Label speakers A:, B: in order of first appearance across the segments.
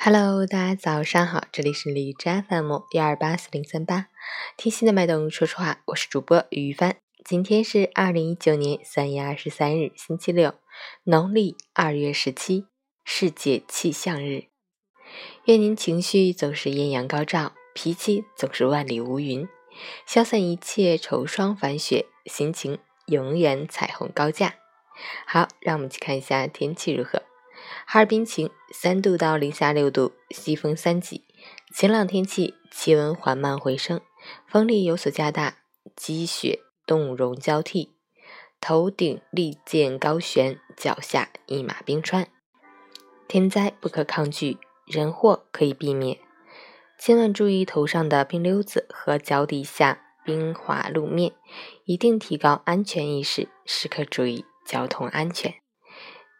A: Hello，大家早上好，这里是荔枝 FM 幺二八四零三八，听心的脉动，说实话，我是主播于帆。今天是二零一九年三月二十三日，星期六，农历二月十七，世界气象日。愿您情绪总是艳阳高照，脾气总是万里无云，消散一切愁霜烦雪，心情永远彩虹高架。好，让我们去看一下天气如何。哈尔滨晴，三度到零下六度，西风三级，晴朗天气，气温缓慢回升，风力有所加大，积雪冻融交替，头顶利剑高悬，脚下一马冰川。天灾不可抗拒，人祸可以避免，千万注意头上的冰溜子和脚底下冰滑路面，一定提高安全意识，时刻注意交通安全。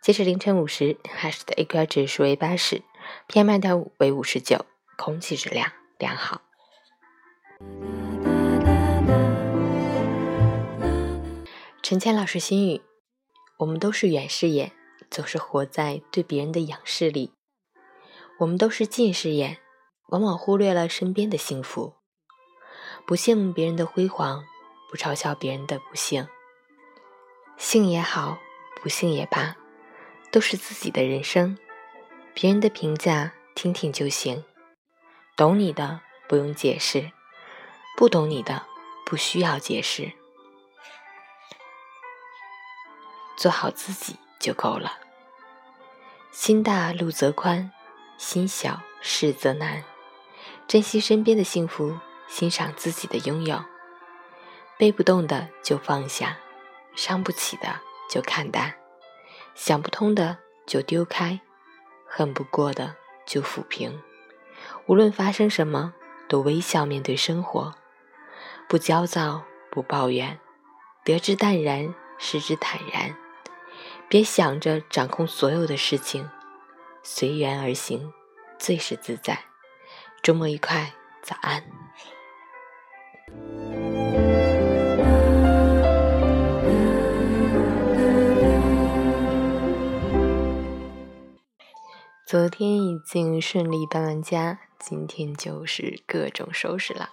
A: 截止凌晨五时，海市的 AQI 指数为八十，PM 二点五为五十九，空气质量良好。陈谦老师心语：我们都是远视眼，总是活在对别人的仰视里；我们都是近视眼，往往忽略了身边的幸福。不羡慕别人的辉煌，不嘲笑别人的不幸。幸也好，不幸也罢。都是自己的人生，别人的评价听听就行。懂你的不用解释，不懂你的不需要解释。做好自己就够了。心大路则宽，心小事则难。珍惜身边的幸福，欣赏自己的拥有。背不动的就放下，伤不起的就看淡。想不通的就丢开，恨不过的就抚平。无论发生什么，都微笑面对生活，不焦躁，不抱怨，得之淡然，失之坦然。别想着掌控所有的事情，随缘而行，最是自在。周末愉快，早安。昨天已经顺利搬完家，今天就是各种收拾了。